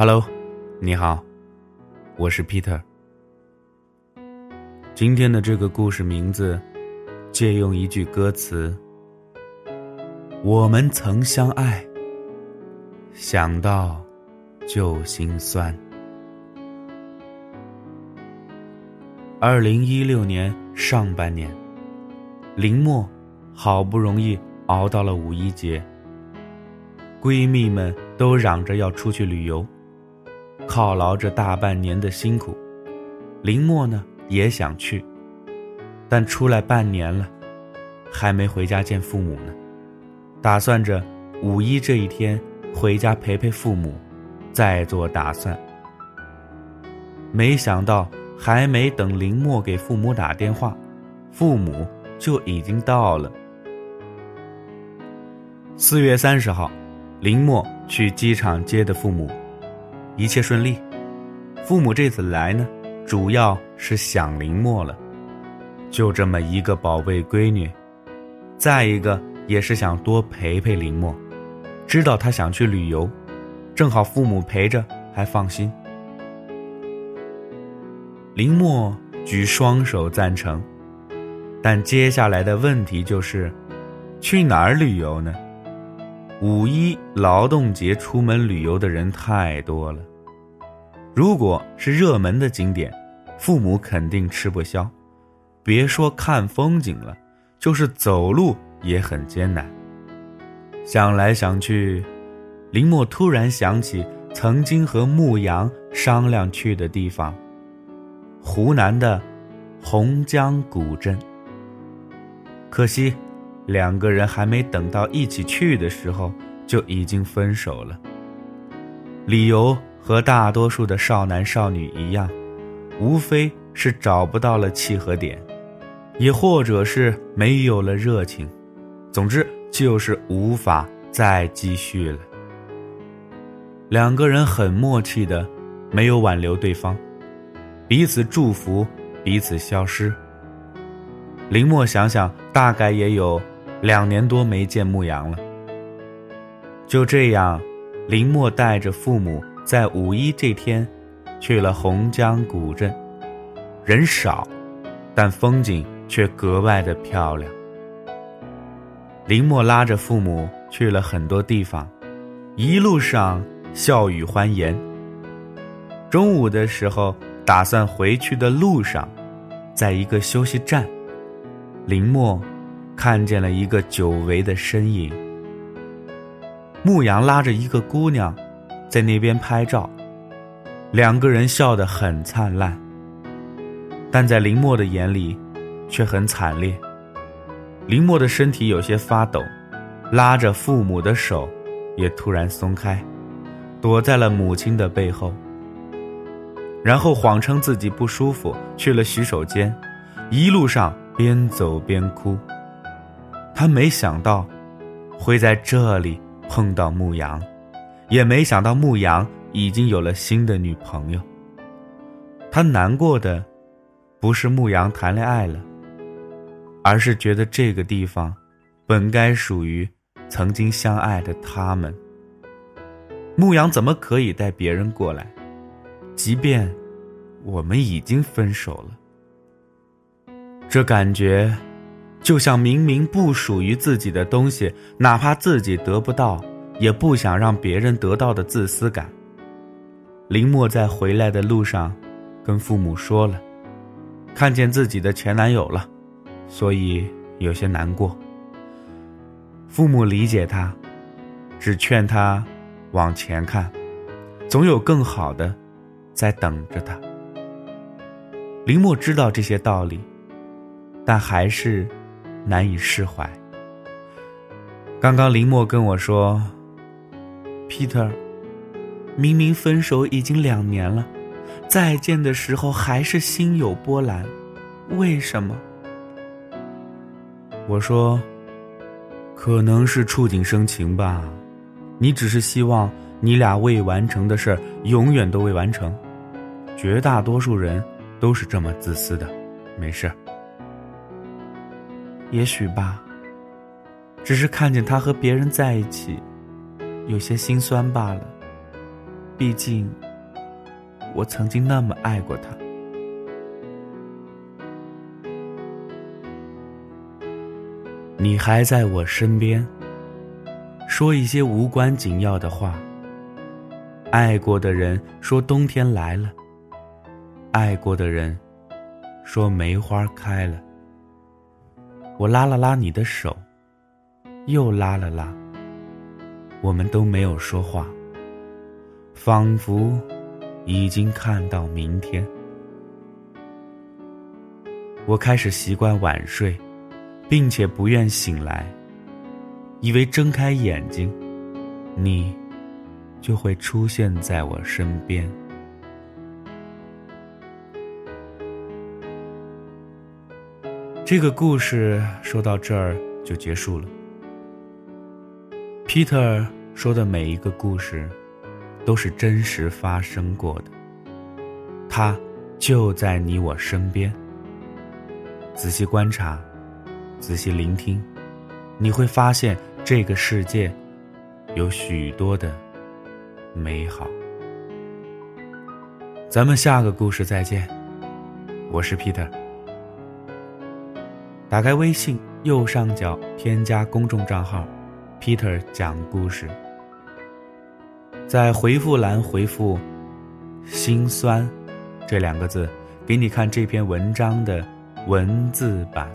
Hello，你好，我是 Peter。今天的这个故事名字借用一句歌词：“我们曾相爱，想到就心酸。”二零一六年上半年，林默好不容易熬到了五一节，闺蜜们都嚷着要出去旅游。犒劳着大半年的辛苦，林默呢也想去，但出来半年了，还没回家见父母呢。打算着五一这一天回家陪陪父母，再做打算。没想到还没等林默给父母打电话，父母就已经到了。四月三十号，林默去机场接的父母。一切顺利，父母这次来呢，主要是想林默了，就这么一个宝贝闺女，再一个也是想多陪陪林默，知道他想去旅游，正好父母陪着还放心。林默举双手赞成，但接下来的问题就是，去哪儿旅游呢？五一劳动节出门旅游的人太多了。如果是热门的景点，父母肯定吃不消，别说看风景了，就是走路也很艰难。想来想去，林默突然想起曾经和牧羊商量去的地方——湖南的洪江古镇。可惜，两个人还没等到一起去的时候，就已经分手了。理由。和大多数的少男少女一样，无非是找不到了契合点，也或者是没有了热情，总之就是无法再继续了。两个人很默契的，没有挽留对方，彼此祝福，彼此消失。林默想想，大概也有两年多没见牧羊了。就这样，林默带着父母。在五一这天，去了洪江古镇，人少，但风景却格外的漂亮。林默拉着父母去了很多地方，一路上笑语欢颜。中午的时候，打算回去的路上，在一个休息站，林默看见了一个久违的身影。牧羊拉着一个姑娘。在那边拍照，两个人笑得很灿烂，但在林默的眼里，却很惨烈。林默的身体有些发抖，拉着父母的手，也突然松开，躲在了母亲的背后。然后谎称自己不舒服，去了洗手间，一路上边走边哭。他没想到，会在这里碰到牧羊。也没想到牧羊已经有了新的女朋友。他难过的，不是牧羊谈恋爱了，而是觉得这个地方，本该属于曾经相爱的他们。牧羊怎么可以带别人过来？即便我们已经分手了，这感觉，就像明明不属于自己的东西，哪怕自己得不到。也不想让别人得到的自私感。林默在回来的路上，跟父母说了，看见自己的前男友了，所以有些难过。父母理解他，只劝他往前看，总有更好的在等着他。林默知道这些道理，但还是难以释怀。刚刚林默跟我说。Peter，明明分手已经两年了，再见的时候还是心有波澜，为什么？我说，可能是触景生情吧。你只是希望你俩未完成的事永远都未完成，绝大多数人都是这么自私的。没事。也许吧，只是看见他和别人在一起。有些心酸罢了。毕竟，我曾经那么爱过他。你还在我身边，说一些无关紧要的话。爱过的人说冬天来了，爱过的人说梅花开了。我拉了拉你的手，又拉了拉。我们都没有说话，仿佛已经看到明天。我开始习惯晚睡。并且不愿醒来，以为睁开眼睛，你就会出现在我身边。这个故事说到这儿就结束了。Peter 说的每一个故事，都是真实发生过的。他就在你我身边。仔细观察。仔细聆听，你会发现这个世界有许多的美好。咱们下个故事再见，我是 Peter。打开微信右上角添加公众账号 “Peter 讲故事”，在回复栏回复“心酸”这两个字，给你看这篇文章的文字版。